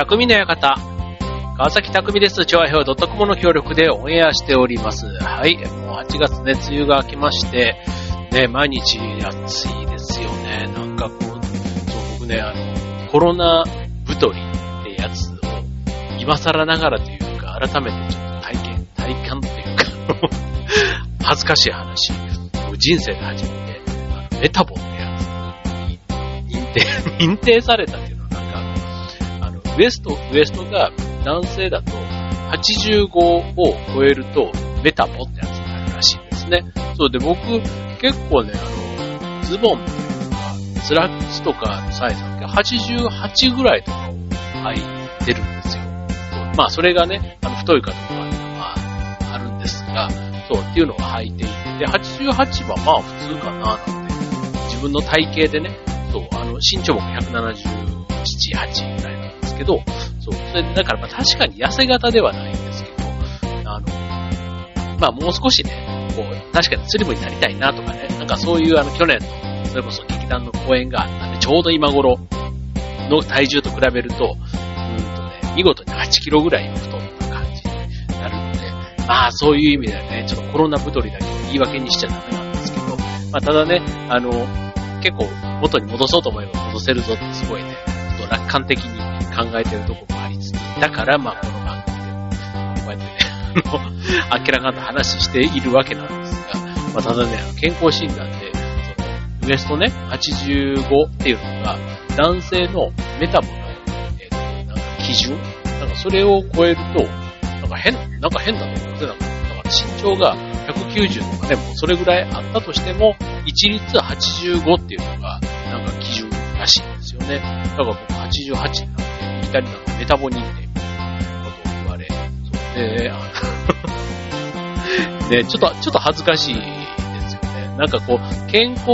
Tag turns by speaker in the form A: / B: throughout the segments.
A: 匠の館。川崎匠です。調和表 .com の協力でオンエアしております。はい。もう8月ね、梅雨が明けまして、ね、毎日暑いですよね。なんかこう、そう僕ね、あの、コロナ太りってやつを今更ながらというか、改めてちょっと体験、体感というか、恥ずかしい話、もう人生で初めて、あのメタボってやつに認定、認定されたっていうか、ウエスト、ウエストが男性だと85を超えるとメタボってやつになるらしいんですね。そうで、僕結構ね、あの、ズボンとか、スラックスとかのサイズが88ぐらいとかを履いてるんですよ。まあ、それがね、あの、太いかどうかっていうのは、あるんですが、そう、っていうのを履いていて、で、88はまあ普通かな、なんて、自分の体型でね、そう、あの、身長も177、8ぐらいけど、そう、それで、だからまあ確かに痩せ型ではないんですけど、あの、まあもう少しね、こう、確かにスリムになりたいなとかね、なんかそういうあの去年の、それこそ劇団の公演があったんで、ちょうど今頃の体重と比べると、うんとね、見事に8キロぐらい太った感じになるので、まあそういう意味ではね、ちょっとコロナ太りだけを言い訳にしちゃダメなんですけど、まあただね、あの、結構元に戻そうと思えば戻せるぞってすごいね、楽観的に考えてるとこもありつつ、だからまあこの番組でも、こうやってね、あの、あっけらかんと話しているわけなんですが、まあただね、健康診断で、その、ウエストね、85っていうのが、男性のメタボの、えっ、と、なんか基準なんかそれを超えると、なんか変、なんか変だと思うんですよ。なんかだから身長が190とかね、もうそれぐらいあったとしても、一律85っていうのが、なんか基準らしいんですよね。だから僕88になって、いきなりなんかメタボ認定みたいなことを言われ、そうで、あ のね、ちょっと、ちょっと恥ずかしいですよね。なんかこう、健康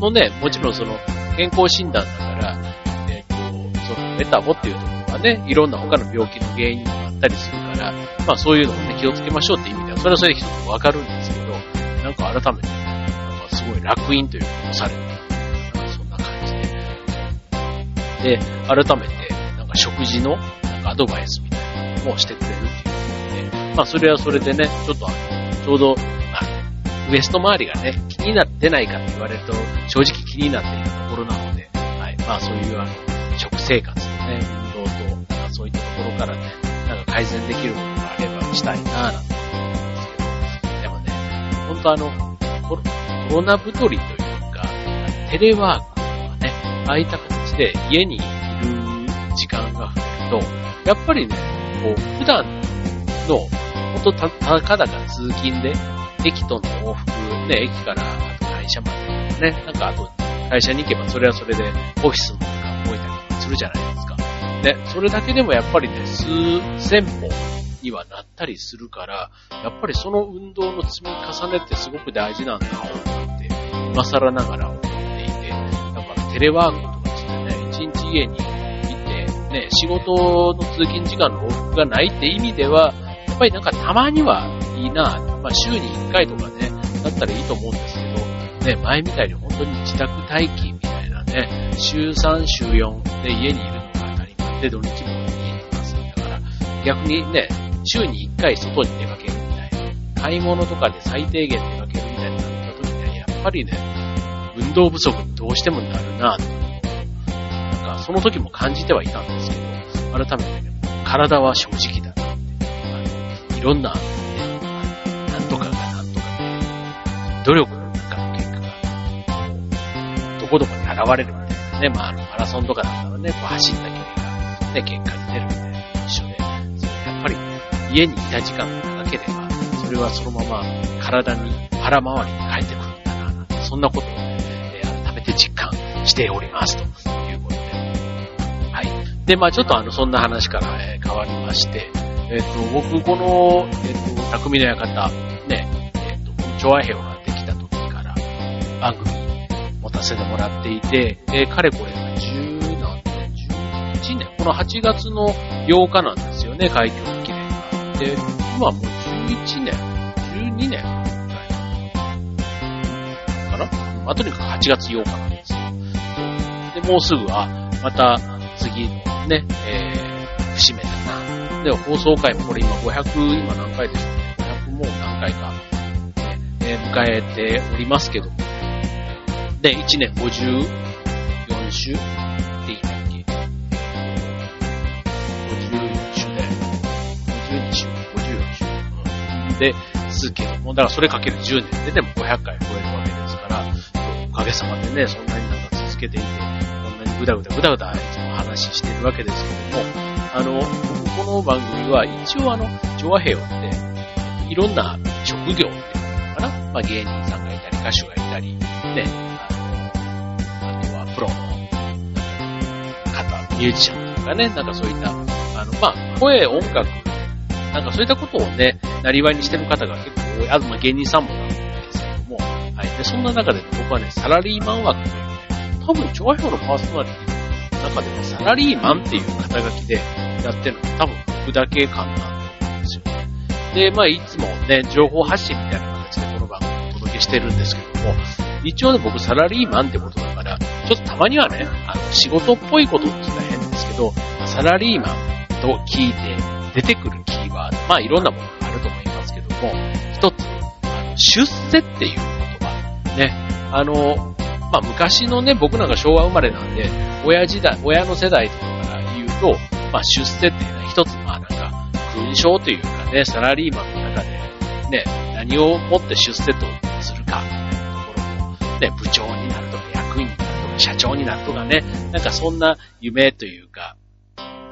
A: のね、もちろんその、健康診断だから、えっ、と、そのメタボっていうところがね、いろんな他の病気の原因にもあったりするから、まあそういうのをね、気をつけましょうって意味では、それはそれで一つわかるんですけど、なんか改めて、なんかすごい楽印というか、された。で。改めて、なんか食事の、なんかアドバイスみたいなのもしてくれるっていうことで、まあそれはそれでね、ちょっとあの、ちょうど、あのウエスト周りがね、気になってないかって言われると、正直気になっているところなので、はい。まあそういうあの、食生活とね、運動と、なんかそういったところからね、なんか改善できることがあればしたいなぁなんて思うんですけど、でもね、本当あの、コロコロナ太りというか、テレワークとかね、ああいった形で家にいる時間が増えると、やっぱりね、こう、普段の、本当た、たかだか通勤で、駅との往復、ね、駅からあと会社までね、なんかあと会社に行けばそれはそれでオフィスのとか動いたりとかするじゃないですか。ね、それだけでもやっぱりね、数千歩にはなったりするから、やっぱりその運動の積み重ねってすごく大事なんだなって、今更ながら思っていて、だからテレワーク一日家にいて、ね、仕事の通勤時間の往復がないって意味では、やっぱりなんかたまにはいいな、まあ週に1回とかね、だったらいいと思うんですけど、ね、前みたいに本当に自宅待機みたいなね、週3、週4で家にいるのが当たり前で土日も家にいますんだから、逆にね、週に1回外に出かけるみたいな、買い物とかで最低限出かけるみたいになった時には、やっぱりね、運動不足にどうしてもなるなと。その時も感じてはいたんですけど、改めてね、体は正直だなって。あのいろんな、ね、なんとかがなんとかで、努力の中の結果が、どこどこに現れるみたいなね、まあ、あの、マラソンとかだったらね、こう走った距離が、ね、結果に出るみたいな一緒で、そやっぱり、家にいた時間が長ければ、それはそのまま体に、腹回りに返ってくるんだな、なんてそんなことをね、改めて実感しております、とで。まあちょっとあの、そんな話から、えー変わりまして、えっ、と、僕、この、えっ、と、匠の館、ね、えっ、と、この調和兵ができた時から、番組持たせてもらっていて、えーかれこれが10何年、11年、この8月の8日なんですよね、開業記念が。で、今はもう11年、12年ぐらいかな？まあ、とにかく8月8日なんですよ。で、もうすぐは、また次のね、えー、節目だな。で、放送回もこれ今500、今何回でしょうね。500もう何回か、ね、えー、迎えておりますけども。で、1年54週っていいんだっけ ?54 週で、52週、54週。うん、で、すけども、だからそれかける10年ででも500回超えるわけですから、おかげさまでね、そんなになんか続けていて、こんなにぐだぐだぐだぐだいつ話してるわけですけども、あの、僕この番組は一応あの、調和平和って、いろんな職業っていうのかなまあ芸人さんがいたり、歌手がいたり、ね、あの、あとはプロの方、ミュージシャンとかね、なんかそういった、あの、まあ、声、音楽、なんかそういったことをね、なりわいにしてる方が結構多い。あと、まあ、芸人さんもなんですけども、はい。で、そんな中で僕はね、サラリーマン枠という、多分、調和表のパーソナリティ中でもサラリーマンっていう肩書きでやってるのは多分僕だけかなと思うんですよね。で、まあ、いつもね、情報発信みたいな形でこの番組をお届けしてるんですけども、一応ね、僕サラリーマンってことだから、ちょっとたまにはね、あの、仕事っぽいことって言ったら変ですけど、サラリーマンと聞いて出てくるキーワード、まあいろんなものがあると思いますけども、一つ、あの出世っていう言葉。ね。あの、まあ昔のね、僕なんか昭和生まれなんで、親時代、親の世代とかから言うと、まあ出世っていうのは一つ、まあなんか、勲章というかね、サラリーマンの中で、ね、何をもって出世とするか、みたいなところも、ね、部長になるとか役員になるとか社長になるとかね、なんかそんな夢というか、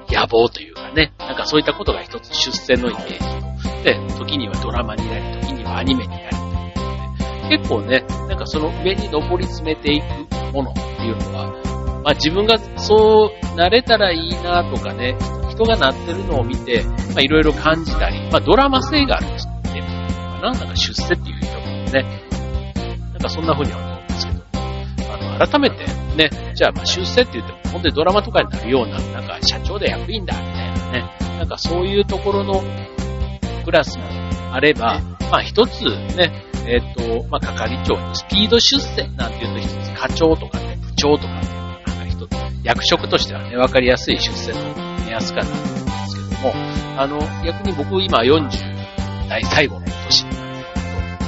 A: 野望というかね、なんかそういったことが一つ出世のイメージと。で、時にはドラマになり、時にはアニメになり、結構ね、なんかその上に登り詰めていくものっていうのは、まあ自分がそうなれたらいいなとかね、人がなってるのを見て、まあいろいろ感じたり、まあドラマ性がある人っていうのかな、なんか出世っていう人もね、なんかそんな風には思うんですけど、あの、改めてね、じゃあまあ出世って言っても、本当にドラマとかになるような、なんか社長で役員だ、みたいなね、なんかそういうところのクラスもあれば、まあ一つね、えっ、と、まあ係長スピード出世なんていうと一つ課長とかね、部長とかね、なんか一つ、役職としてはね、わかりやすい出世の目安かなと思うんですけども、あの、逆に僕今40代最後の年になってくる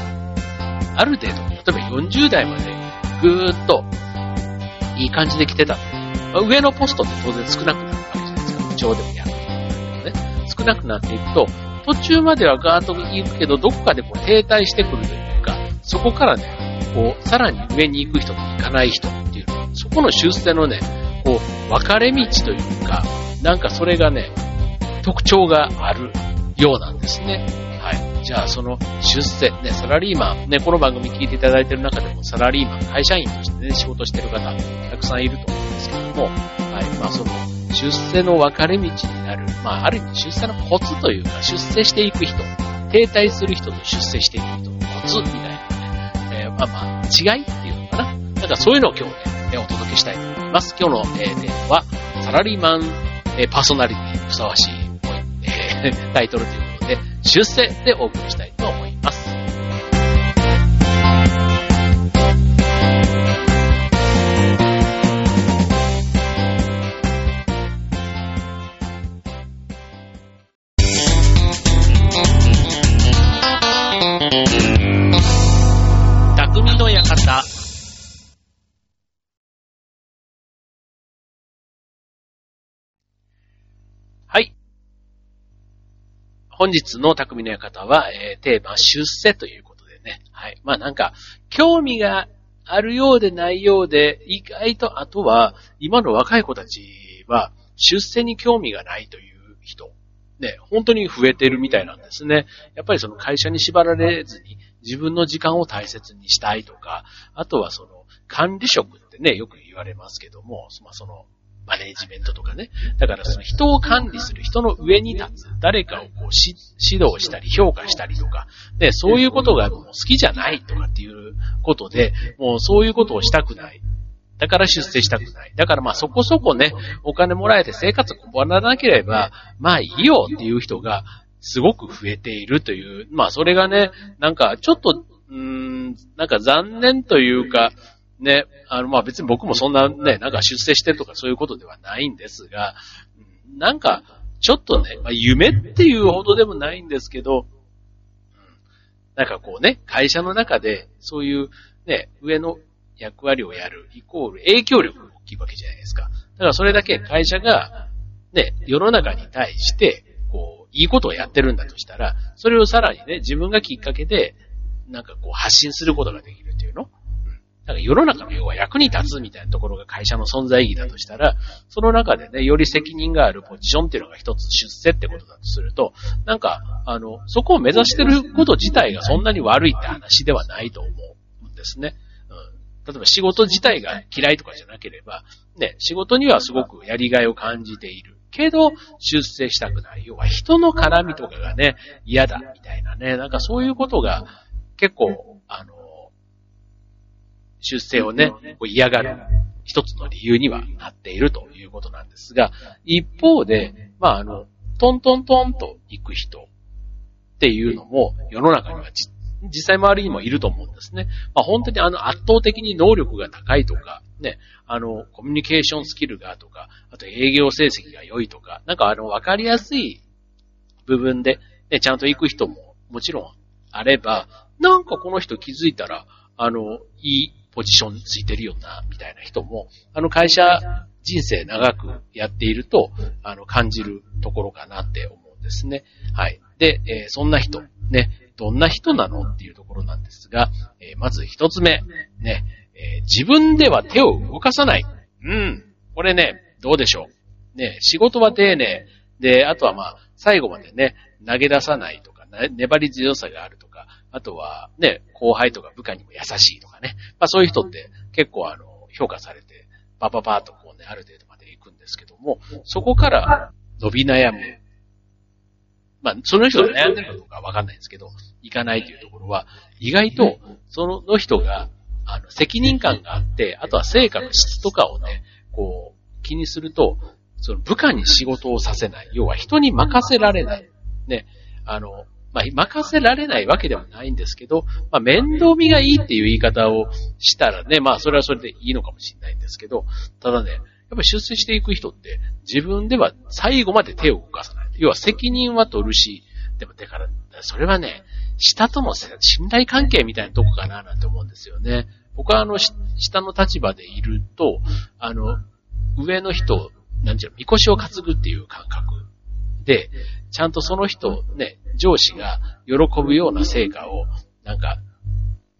A: と、ある程度、例えば40代までぐーっといい感じで来てた、まあ、上のポストって当然少なくなるわけじゃないですか。部長でもやるね。少なくなっていくと、途中まではガーッと行くけど、どこかでこう停滞してくるというか、そこからね、こう、さらに上に行く人と行かない人っていう、そこの出世のね、こう、分かれ道というか、なんかそれがね、特徴があるようなんですね。はい。じゃあ、その出世、ね、サラリーマン、ね、この番組聞いていただいている中でもサラリーマン、会社員としてね、仕事してる方、たくさんいると思うんですけども、はい。まあ、その、出世の分かれ道になる、まあ、ある意味出世のコツというか、出世していく人、停滞する人と出世していく人のコツみたいなね、えー、まあまあ、違いっていうのかな。なんかそういうのを今日ね、お届けしたいと思います。今日の、え、テーマは、サラリーマン、えー、パーソナリティにふさわしい、えー、タイトルということで、出世でお送りしたいと思います。本日の匠の館は、えー、テーマ、出世ということでね。はい。まあなんか、興味があるようでないようで、意外と、あとは、今の若い子たちは、出世に興味がないという人、ね、本当に増えてるみたいなんですね。やっぱりその会社に縛られずに、自分の時間を大切にしたいとか、あとはその、管理職ってね、よく言われますけども、まあ、その、マネージメントとかね。だからその人を管理する、人の上に立つ、誰かをこう指導したり評価したりとか、で、そういうことがもう好きじゃないとかっていうことで、もうそういうことをしたくない。だから出世したくない。だからまあそこそこね、お金もらえて生活困らなければ、まあいいよっていう人がすごく増えているという、まあそれがね、なんかちょっと、うーん、なんか残念というか、ね、あの、まあ別に僕もそんなね、なんか出世してるとかそういうことではないんですが、なんか、ちょっとね、まあ、夢っていうほどでもないんですけど、なんかこうね、会社の中で、そういうね、上の役割をやる、イコール影響力が大きいわけじゃないですか。だからそれだけ会社が、ね、世の中に対して、こう、いいことをやってるんだとしたら、それをさらにね、自分がきっかけで、なんかこう発信することができるっていうのだか世の中の要は役に立つみたいなところが会社の存在意義だとしたら、その中でね、より責任があるポジションっていうのが一つ出世ってことだとすると、なんか、あの、そこを目指してること自体がそんなに悪いって話ではないと思うんですね。うん。例えば仕事自体が嫌いとかじゃなければ、ね、仕事にはすごくやりがいを感じている。けど、出世したくない。要は人の絡みとかがね、嫌だ、みたいなね。なんかそういうことが結構、あの、出世をね、こう嫌がる一つの理由にはなっているということなんですが、一方で、まあ、あの、トントントンと行く人っていうのも世の中には実際周りにもいると思うんですね。まあ、本当にあの圧倒的に能力が高いとか、ね、あの、コミュニケーションスキルがとか、あと営業成績が良いとか、なんかあの、わかりやすい部分で、ね、ちゃんと行く人ももちろんあれば、なんかこの人気づいたら、あの、いいポジションついてるよな、みたいな人も、あの会社人生長くやっていると、あの、感じるところかなって思うんですね。はい。で、えー、そんな人、ね、どんな人なのっていうところなんですが、えー、まず一つ目、ね、えー、自分では手を動かさない。うん。これね、どうでしょう。ね、仕事は丁寧。で、あとはまあ、最後までね、投げ出さないとか、粘り強さがあると、あとはね、後輩とか部下にも優しいとかね。まあそういう人って結構あの、評価されて、パパパーとこうね、ある程度まで行くんですけども、そこから伸び悩む。まあ、その人が悩んでるかどうかわかんないんですけど、行かないというところは、意外と、その人が、あの、責任感があって、あとは成果の質とかをね、こう、気にすると、その部下に仕事をさせない。要は人に任せられない。ね。あの、まあ、任せられないわけではないんですけど、まあ、面倒見がいいっていう言い方をしたらね、まあ、それはそれでいいのかもしれないんですけど、ただね、やっぱ出世していく人って自分では最後まで手を動かさない。要は責任は取るし、でもだから、それはね、下との信頼関係みたいなとこかななんて思うんですよね。僕はあの、下の立場でいると、あの、上の人、なんていうの、みこしを担ぐっていう感覚で、ちゃんとその人、ね、上司が喜ぶような成果を、なんか、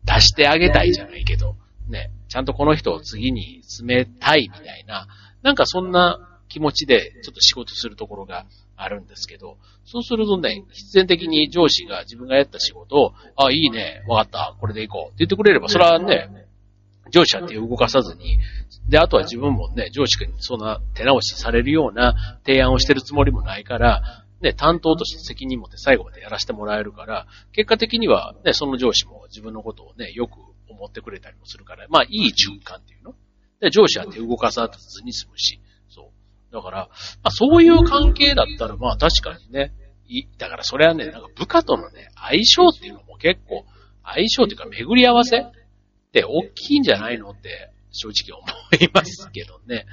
A: 出してあげたいじゃないけど、ね、ちゃんとこの人を次に進めたいみたいな、なんかそんな気持ちでちょっと仕事するところがあるんですけど、そうするとね、必然的に上司が自分がやった仕事を、あ、いいね、わかった、これで行こうって言ってくれれば、それはね、上司は手を動かさずに、で、あとは自分もね、上司にそんな手直しされるような提案をしてるつもりもないから、ね、担当として責任持って最後までやらせてもらえるから、結果的にはね、その上司も自分のことをね、よく思ってくれたりもするから、まあ、いい循環っていうの。で、上司は手動かさずに済むし、そう。だから、まあ、そういう関係だったら、まあ、確かにね、い、だからそれはね、なんか部下とのね、相性っていうのも結構、相性っていうか巡り合わせって大きいんじゃないのって正直思いますけどね。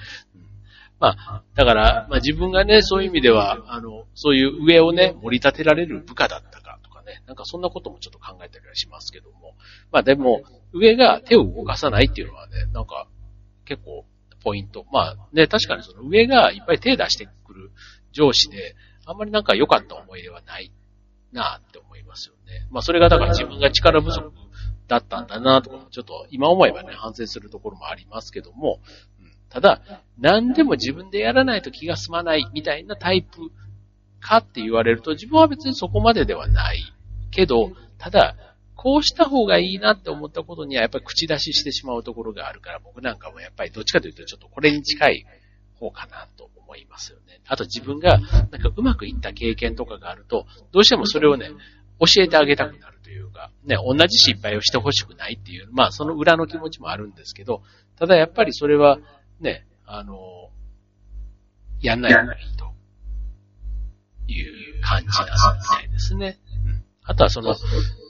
A: まあ、だから、まあ自分がね、そういう意味では、あの、そういう上をね、盛り立てられる部下だったかとかね、なんかそんなこともちょっと考えたりはしますけども。まあでも、上が手を動かさないっていうのはね、なんか、結構、ポイント。まあね、確かにその上がいっぱい手出してくる上司で、あんまりなんか良かった思い出はないなって思いますよね。まあそれがだから自分が力不足だったんだなとか、ちょっと今思えばね、反省するところもありますけども、ただ、何でも自分でやらないと気が済まないみたいなタイプかって言われると、自分は別にそこまでではないけど、ただ、こうした方がいいなって思ったことにはやっぱり口出ししてしまうところがあるから、僕なんかもやっぱりどっちかというとちょっとこれに近い方かなと思いますよね。あと自分がなんかうまくいった経験とかがあると、どうしてもそれをね、教えてあげたくなるというか、ね、同じ失敗をしてほしくないっていう、まあその裏の気持ちもあるんですけど、ただやっぱりそれはね、あの、やんない方がいいという感じなんみたいですね。うん。あとはその、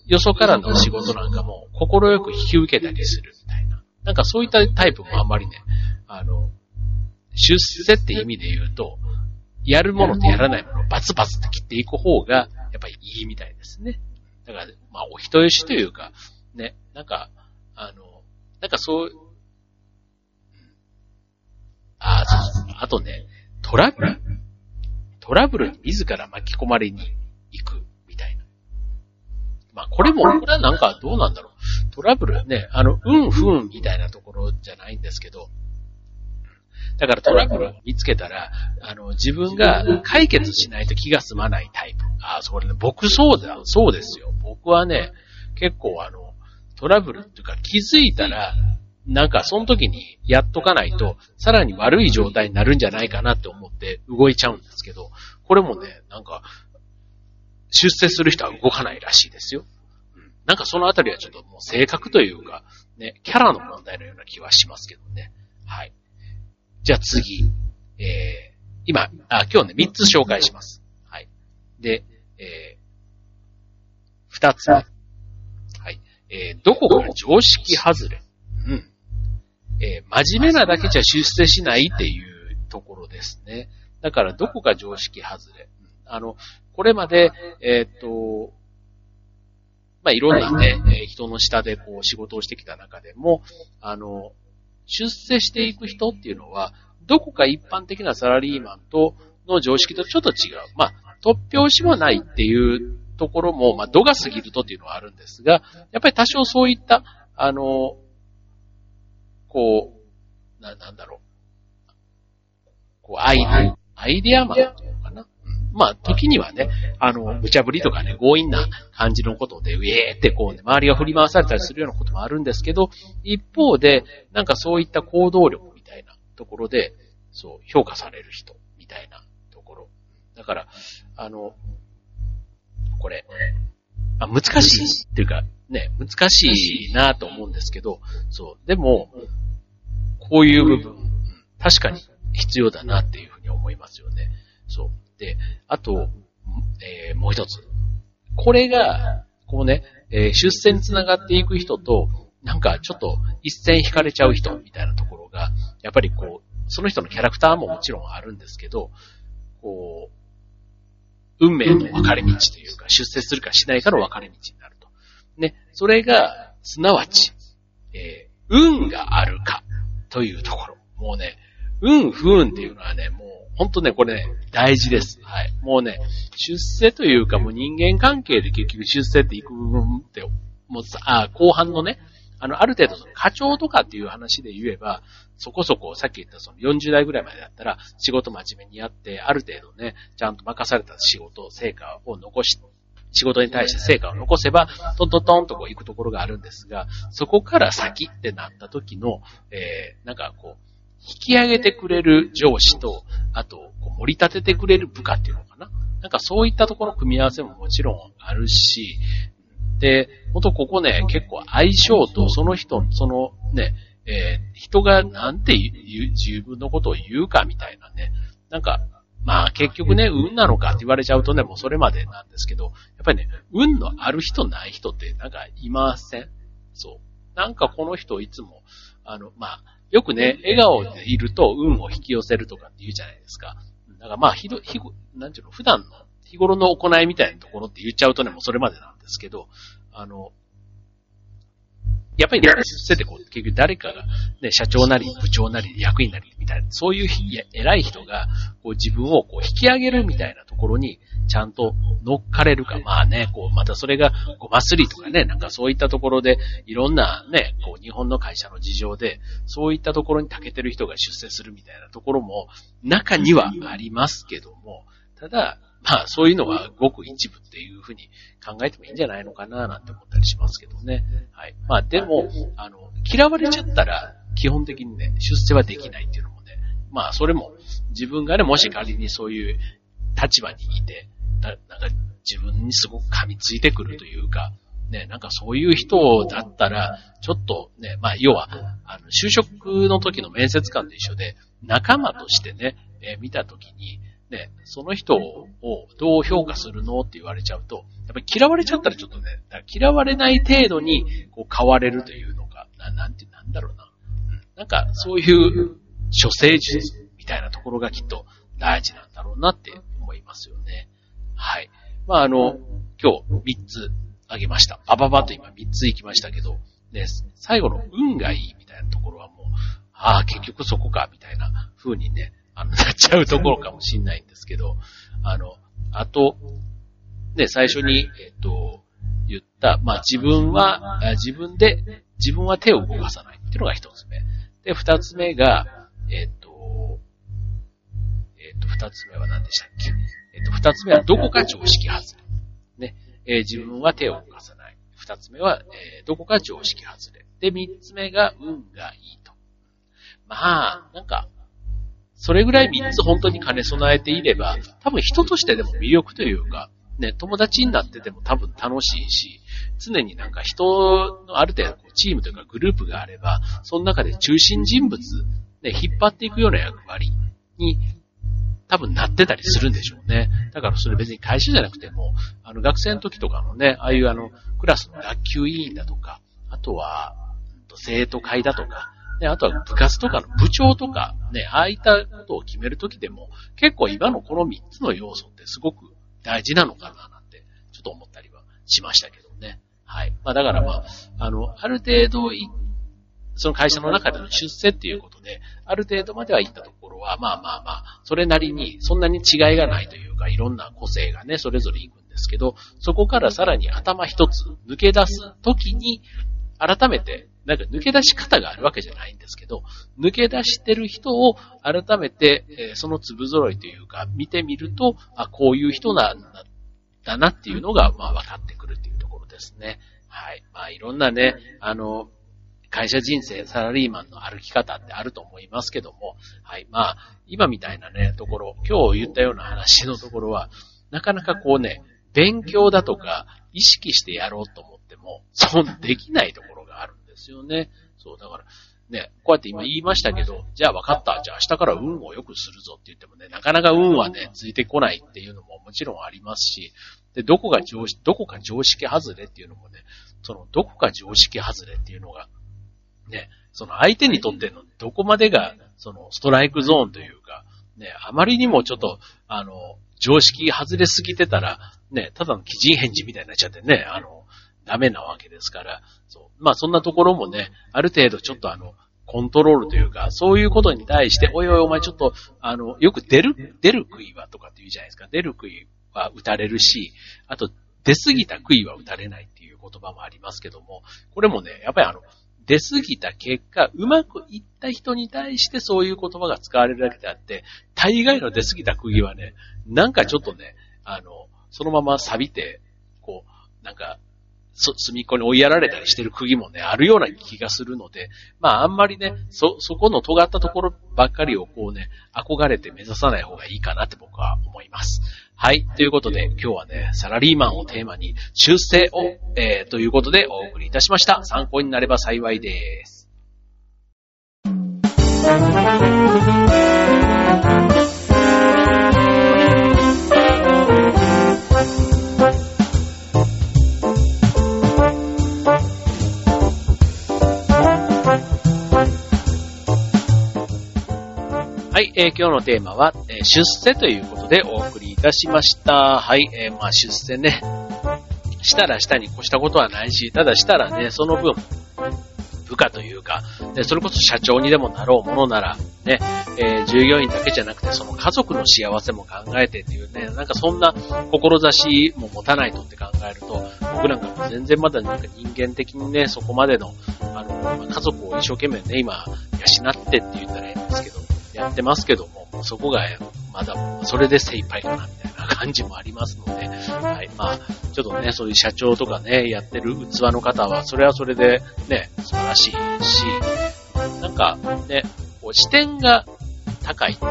A: よそからの仕事なんかも、心よく引き受けたりするみたいな。なんかそういったタイプもあんまりね、あの、出世って意味で言うと、やるものとやらないものをバツバツと切っていく方が、やっぱりいいみたいですね。だから、まあ、お人よしというか、ね、なんか、あの、なんかそう、ああ、そうあとね、トラブル？トラブルに自ら巻き込まれに行くみたいな。まあこれも、これはなんかどうなんだろう。トラブル？ね、あの、うんふんみたいなところじゃないんですけど、だからトラブルを見つけたら、あの、自分が解決しないと気が済まないタイプ。ああ、それね、僕そうだ、そうですよ。僕はね、結構あの、トラブルっていうか気づいたら、なんかその時にやっとかないと、さらに悪い状態になるんじゃないかなって思って動いちゃうんですけど、これもね、なんか、出世する人は動かないらしいですよ。うん、なんかそのあたりはちょっともう性格というか、ね、キャラの問題のような気はしますけどね。はい。じゃあ次。えー、今、あ、今日ね、3つ紹介します。はい。で、えー、2つ目。はい。えー、どこか常識外れ？うん。えー、真面目なだけじゃ出世しないっていうところですね。だからどこか常識外れ。あの、これまで、えっ、と、まあ、いろんなね、え人の下でこう仕事をしてきた中でも、あの、出世していく人っていうのは、どこか一般的なサラリーマンとの常識とちょっと違う。まあ、突拍子もないっていうところも、まあ、度が過ぎるとっていうのはあるんですが、やっぱり多少そういった、あの、こう、な、なんだろう。こう、アイデア、アイデアマンっていうのかな。まあ、時にはね、あの、無茶ぶりとかね、強引な感じのことで、ウェーってこうね、周りが振り回されたりするようなこともあるんですけど、一方で、なんかそういった行動力みたいなところで、そう、評価される人みたいなところ。だから、あの、これ、あ難しいっていうか、ね、難しいなと思うんですけど、そう、でも、こういう部分、確かに必要だなっていうふうに思いますよね。そう。で、あと、えー、もう一つ。これが、こうね、えー、出世につながっていく人と、なんかちょっと一線引かれちゃう人みたいなところが、やっぱりこう、その人のキャラクターももちろんあるんですけど、こう、運命の分かれ道というか、出世するかしないかの分かれ道になると。ね、それが、すなわち、えー、運があるかというところ。もうね、運、不運っていうのはね、もう、ほんとね、これね、大事です。はい。もうね、出世というかもう人間関係で結局出世っていく部分って、もうさ、あ、後半のね、あの、ある程度その課長とかっていう話で言えば、そこそこさっき言ったその40代ぐらいまでだったら仕事真面目にやって、ある程度ね、ちゃんと任された仕事、成果を残し仕事に対して成果を残せば、トントントンとこう行くところがあるんですが、そこから先ってなった時の、えー、なんかこう、引き上げてくれる上司と、あと、盛り立ててくれる部下っていうのかな？なんかそういったところの組み合わせももちろんあるし、で、ほんとここね、結構相性とその人、そのね、えー、人がなんて言う、自分のことを言うかみたいなね、なんかまあ結局ね、運なのかって言われちゃうとね、もうそれまでなんですけど、やっぱりね、運のある人ない人ってなんかいません？そう。なんかこの人いつも、あの、まあ、よくね、笑顔でいると運を引き寄せるとかって言うじゃないですか。だからまあ、ひど、ひご、なんていうの、普段の日頃の行いみたいなところって言っちゃうとね、もうそれまでなんですけど、あの、やっぱりね、出世ってこう、結局誰かが、ね、社長なり、部長なり、役員なり、みたいな、そういう偉い人が、こう自分をこう引き上げるみたいなところに、ちゃんと乗っかれるか。まあね、こう、またそれが、ごますりとかね、なんかそういったところで、いろんなね、こう、日本の会社の事情で、そういったところに長けてる人が出世するみたいなところも、中にはありますけども、ただ、まあそういうのはごく一部っていうふうに考えてもいいんじゃないのかななんて思ったりしますけどね。はい。まあでも、あの、嫌われちゃったら基本的にね、出世はできないっていうのもね、まあそれも自分がね、もし仮にそういう立場にいて、なんか自分にすごく噛みついてくるというか、ね、なんかそういう人だったら、ちょっとね、まあ要は、あの、就職の時の面接官と一緒で、仲間としてね、えー、見た時に、ね、その人をどう評価するのって言われちゃうと、やっぱり嫌われちゃったらちょっとね、嫌われない程度にこう変われるというのが、ななんて、なんだろうな。うん、なんかそういう処世術みたいなところがきっと大事なんだろうなって思いますよね。はい。まあ、あの、今日3つあげました。バババと今3つ行きましたけど、ね、最後の運がいいみたいなところはもう、ああ、結局そこか、みたいな風にね、あの、なっちゃうところかもしんないんですけど、あの、あと、ね、最初に、えっ、と、言った、まあ、自分は、自分で、自分は手を動かさないっていうのが一つ目。で、二つ目が、えっ、と、えっ、と、二つ目は何でしたっけ？えっ、と、二つ目はどこか常識外れ。ね、え、自分は手を動かさない。二つ目は、え、どこか常識外れ。で、三つ目が運がいいと。まあ、なんか、それぐらい三つ本当に兼ね備えていれば、多分人としてでも魅力というか、ね、友達になってても多分楽しいし、常になんか人のある程度チームというかグループがあれば、その中で中心人物、ね、引っ張っていくような役割に多分なってたりするんでしょうね。だからそれ別に会社じゃなくても、あの学生の時とかのね、ああいうあのクラスの学級委員だとか、あとは生徒会だとか、ね、あとは部活とかの部長とか、ね、ああいったことを決めるときでも、結構今のこの3つの要素ってすごく大事なのかななんて、ちょっと思ったりはしましたけどね。はい。まあだからまあ、あの、ある程度その会社の中での出世っていうことで、ある程度までは行ったところは、まあまあまあ、それなりにそんなに違いがないというか、いろんな個性がね、それぞれ行くんですけど、そこからさらに頭一つ抜け出すときに、改めてなんか抜け出し方があるわけじゃないんですけど、抜け出してる人を改めて、え、その粒揃いというか、見てみると、あ、こういう人なんだなっていうのが、まあ分かってくるっていうところですね。はい。まあいろんなね、あの、会社人生、サラリーマンの歩き方ってあると思いますけども、はい。まあ、今みたいなね、ところ、今日言ったような話のところは、なかなかこうね、勉強だとか、意識してやろうと思っても、そうできないところですよね。そう、だから、ね、こうやって今言いましたけど、じゃあ分かった。じゃあ明日から運を良くするぞって言ってもね、なかなか運はね、ついてこないっていうのももちろんありますし、で、どこが常識、どこか常識外れっていうのもね、その、どこか常識外れっていうのが、ね、その相手にとってのどこまでが、その、ストライクゾーンというか、ね、あまりにもちょっと、あの、常識外れすぎてたら、ね、ただの基人返事みたいになっちゃってね、あの、ダメなわけですから、そう。まあそんなところもね、ある程度ちょっとあの、コントロールというか、そういうことに対して、おいおいお前ちょっと、あの、よく出る、出る杭はとかって言うじゃないですか。出る杭は打たれるし、あと、出過ぎた杭は打たれないっていう言葉もありますけども、これもね、やっぱりあの、出過ぎた結果、うまくいった人に対してそういう言葉が使われるだけであって、大概の出過ぎた釘はね、なんかちょっとね、あの、そのまま錆びて、こう、なんか、そ、隅っこに追いやられたりしてる釘もね、あるような気がするので、まああんまりね、そ、そこの尖ったところばっかりをこうね、憧れて目指さない方がいいかなって僕は思います。はい。ということで、今日はね、サラリーマンをテーマに、出世を、えー、ということでお送りいたしました。参考になれば幸いです。はい、えー、今日のテーマは、えー、出世ということでお送りいたしました。はい、えー、まあ出世ね。したらしたに越したことはないし、ただしたらね、その分、部下というか、でそれこそ社長にでもなろうものなら、ね、えー、従業員だけじゃなくて、その家族の幸せも考えてっていうね、なんかそんな志も持たないとって考えると、僕なんかも全然まだなんか人間的にね、そこまでの、あの、家族を一生懸命ね、今、養ってって言ったらいいんですけど、やってますけども、そこがまだそれで精一杯かなみたいな感じもありますので、はい。まあ、ちょっとね、そういう社長とかね、やってる器の方は、それはそれでね、素晴らしいし、なんかね、こう視点が高い。こ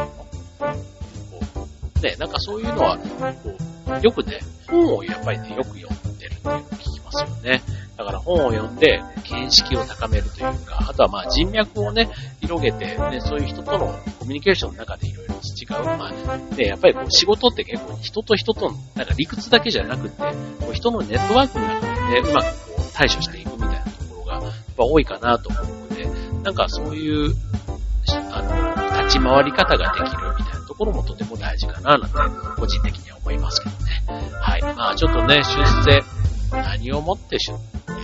A: うね、なんかそういうのは、こう、よくね、本をやっぱりね、よく読んでるっていうのを聞きますよね。だから本を読んで、見識を高めるというか、あとはまあ人脈をね、広げて、ね、そういう人とのコミュニケーションの中でいろいろ培う。まあ、で、やっぱりこう仕事って結構人と人との、なんか理屈だけじゃなくて、こう人のネットワークの中でね、うまくこう対処していくみたいなところが、やっぱ多いかなと思うので、なんかそういう、あの、立ち回り方ができるみたいなところもとても大事かな、なんて、個人的には思いますけどね。はい。まあちょっとね、出世、何をもって出、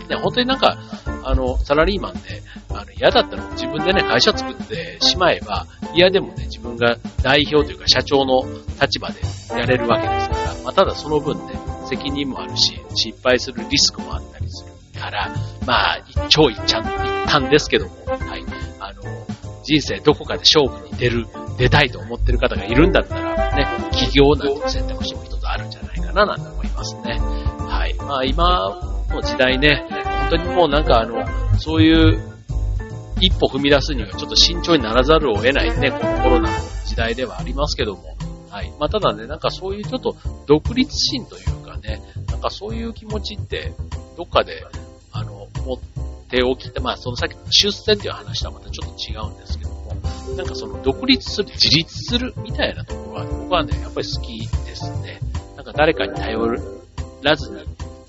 A: ね、本当になんか、あの、サラリーマンで、あの、嫌だったら自分でね、会社作ってしまえば、嫌でもね、自分が代表というか社長の立場でやれるわけですから、まあ、ただその分ね、責任もあるし、失敗するリスクもあったりするから、まあ、一長一短、一短ですけども、はい。あの、人生どこかで勝負に出る、出たいと思ってる方がいるんだったら、ね、企業なんて選択肢も一つあるんじゃないかな、なんて思いますね。はい。まあ、今の時代ね、本当にもうなんかあの、そういう一歩踏み出すにはちょっと慎重にならざるを得ないね、このコロナの時代ではありますけども。はい。まあ、ただね、なんかそういうちょっと独立心というかね、なんかそういう気持ちって、どっかで、あの、持っておきて、まあ、その先、出世っていう話とはまたちょっと違うんですけども、なんかその独立する、自立するみたいなところは、僕はね、やっぱり好きですね。なんか誰かに頼らずに、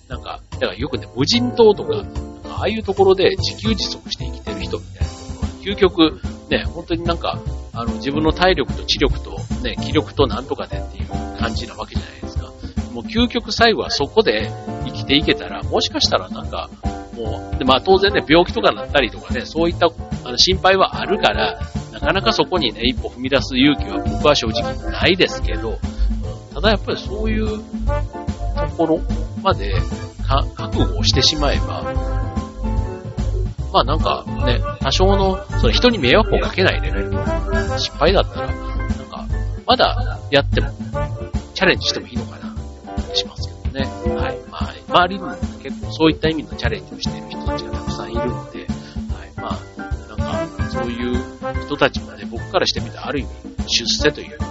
A: なんか、だからよくね、無人島とか、ああいうところで自給自足して生きてる人みたいなところは、究極、ね、本当になんか、あの、自分の体力と知力と、ね、気力となんとかでっていう感じなわけじゃないですか。もう究極最後はそこで生きていけたら、もしかしたらなんか、もう、で、まあ当然ね、病気とかになったりとかね、そういったあの心配はあるから、なかなかそこにね、一歩踏み出す勇気は僕は正直ないですけど、ただやっぱりそういうところまで覚悟をしてしまえば、まあなんかね、多少の、その人に迷惑をかけないレベルの失敗だったら、なんか、まだやっても、チャレンジしてもいいのかな、って思ったりしますけどね。はい。まあ、周りにも結構そういった意味のチャレンジをしている人たちがたくさんいるので、はい。まあ、なんか、そういう人たちもね、僕からしてみたらある意味、出世というか、ね、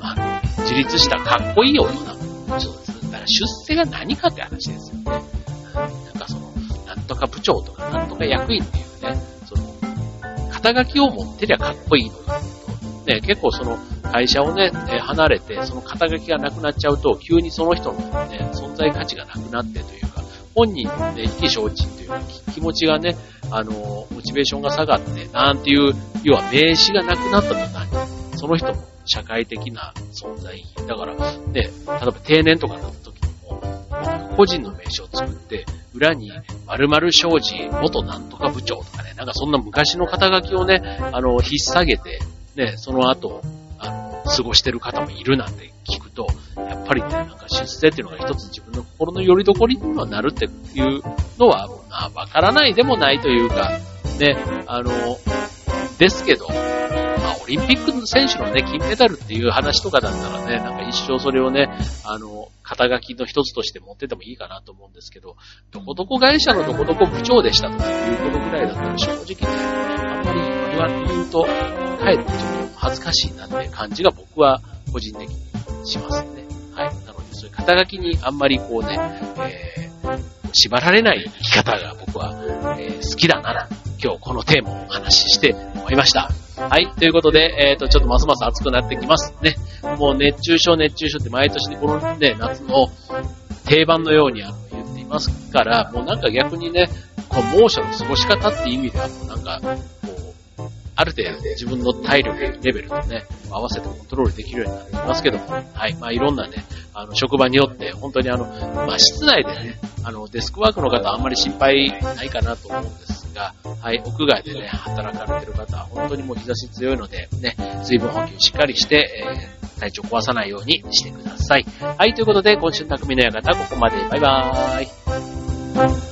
A: あの、自立したかっこいい大人、そうです。だ出世が何かって話ですよね。なんかその、なんとか部長とか、なんとか役員っていうね、その、肩書きを持ってりゃかっこいいのかと、ね、結構その、会社をね、離れて、その肩書きがなくなっちゃうと、急にその人のね、存在価値がなくなってというか、本人のね、意気消沈というか、気持ちがね、あの、モチベーションが下がって、なんていう、要は名刺がなくなった途端に、その人も社会的な存在。だから、ね、例えば定年とかになった時にも、個人の名刺を作って、裏に、〇〇商事元なんとか部長とかね、なんかそんな昔の肩書きをね、あの、引っ提げて、ね、その後、あの、過ごしてる方もいるなんて聞くと、やっぱりね、なんか出世っていうのが一つ自分の心の拠り所にはなるっていうのは、まあ、わからないでもないというか、ね、あの、ですけど、オリンピックの選手のね、金メダルっていう話とかだったらね、なんか一生それをね、あの、肩書きの一つとして持っててもいいかなと思うんですけど、どこどこ会社のどこどこ部長でしたということぐらいだったら正直ね、あんまり言わ言うと、かえってちょっと恥ずかしいなって感じが僕は個人的にしますね。はい。なので、そういう肩書きにあんまりこうね、えー、縛られない生き方が僕は、えー、好きだなら、今日このテーマをお話しして思いました。はい。ということで、えっ、ー、と、ちょっとますます暑くなってきますね。もう熱中症、熱中症って毎年このね、夏の定番のようにあの言っていますから、もうなんか逆にね、こう猛暑の過ごし方っていう意味ではもうなんか、こうある程度自分の体力レベルとね、合わせてコントロールできるようになっていますけども、はい。まあいろんなね、あの、職場によって、本当にあの、まあ室内でね、あの、デスクワークの方あんまり心配ないかなと思うんですが、はい、屋外でね、働かれてる方は本当にもう日差し強いので、ね、水分補給しっかりして、えー、体調壊さないようにしてください。はい、ということで、今週の匠の館、ここまで。バイバーイ。